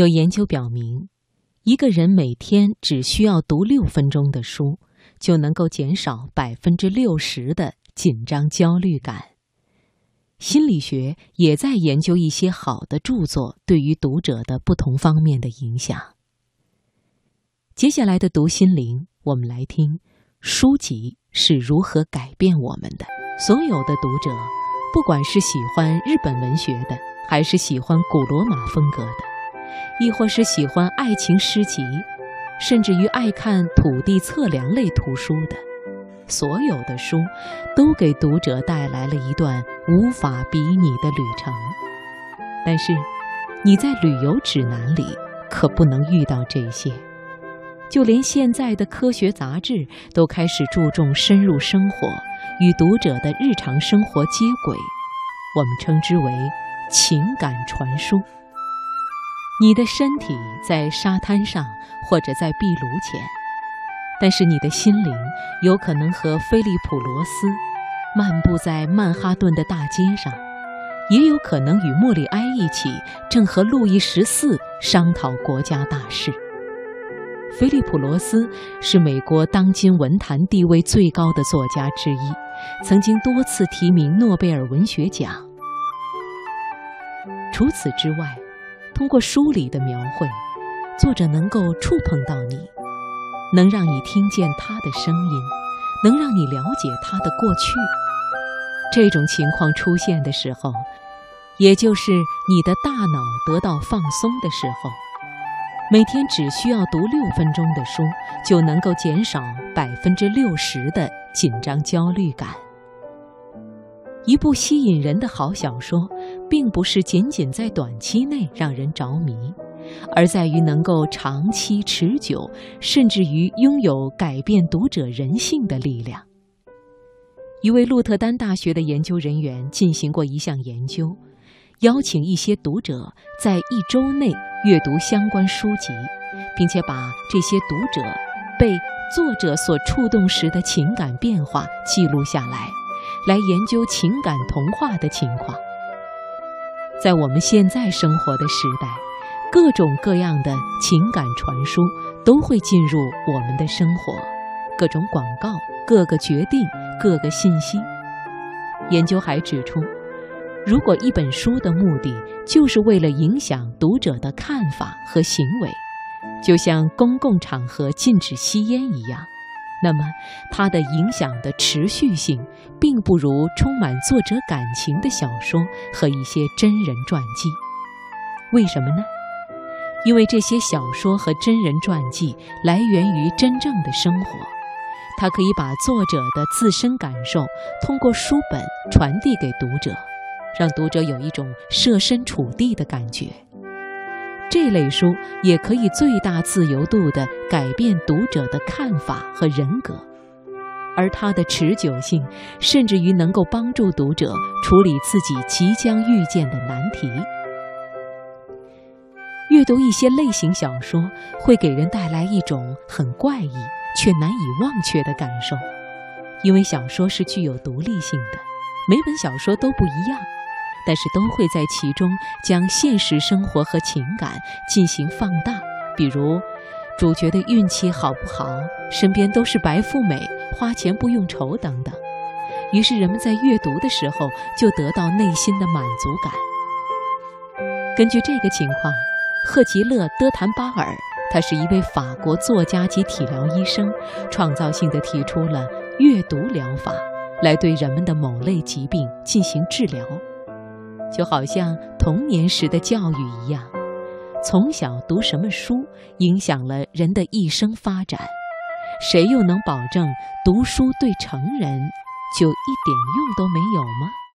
有研究表明，一个人每天只需要读六分钟的书，就能够减少百分之六十的紧张焦虑感。心理学也在研究一些好的著作对于读者的不同方面的影响。接下来的读心灵，我们来听书籍是如何改变我们的。所有的读者，不管是喜欢日本文学的，还是喜欢古罗马风格的，亦或是喜欢爱情诗集，甚至于爱看土地测量类图书的。所有的书都给读者带来了一段无法比拟的旅程，但是你在旅游指南里可不能遇到这些。就连现在的科学杂志都开始注重深入生活，与读者的日常生活接轨，我们称之为情感传输。你的身体在沙滩上或者在壁炉前。但是你的心灵有可能和菲利普·罗斯漫步在曼哈顿的大街上，也有可能与莫里埃一起正和路易十四商讨国家大事。菲利普·罗斯是美国当今文坛地位最高的作家之一，曾经多次提名诺贝尔文学奖。除此之外，通过书里的描绘，作者能够触碰到你。能让你听见他的声音，能让你了解他的过去。这种情况出现的时候，也就是你的大脑得到放松的时候。每天只需要读六分钟的书，就能够减少百分之六十的紧张焦虑感。一部吸引人的好小说，并不是仅仅在短期内让人着迷。而在于能够长期持久，甚至于拥有改变读者人性的力量。一位鹿特丹大学的研究人员进行过一项研究，邀请一些读者在一周内阅读相关书籍，并且把这些读者被作者所触动时的情感变化记录下来，来研究情感同化的情况。在我们现在生活的时代。各种各样的情感传输都会进入我们的生活，各种广告、各个决定、各个信息。研究还指出，如果一本书的目的就是为了影响读者的看法和行为，就像公共场合禁止吸烟一样，那么它的影响的持续性并不如充满作者感情的小说和一些真人传记。为什么呢？因为这些小说和真人传记来源于真正的生活，它可以把作者的自身感受通过书本传递给读者，让读者有一种设身处地的感觉。这类书也可以最大自由度地改变读者的看法和人格，而它的持久性甚至于能够帮助读者处理自己即将遇见的难题。阅读一些类型小说会给人带来一种很怪异却难以忘却的感受，因为小说是具有独立性的，每本小说都不一样，但是都会在其中将现实生活和情感进行放大。比如，主角的运气好不好，身边都是白富美，花钱不用愁等等。于是人们在阅读的时候就得到内心的满足感。根据这个情况。赫吉勒·德坦巴尔，他是一位法国作家及体疗医生，创造性的提出了阅读疗法，来对人们的某类疾病进行治疗，就好像童年时的教育一样，从小读什么书影响了人的一生发展，谁又能保证读书对成人就一点用都没有吗？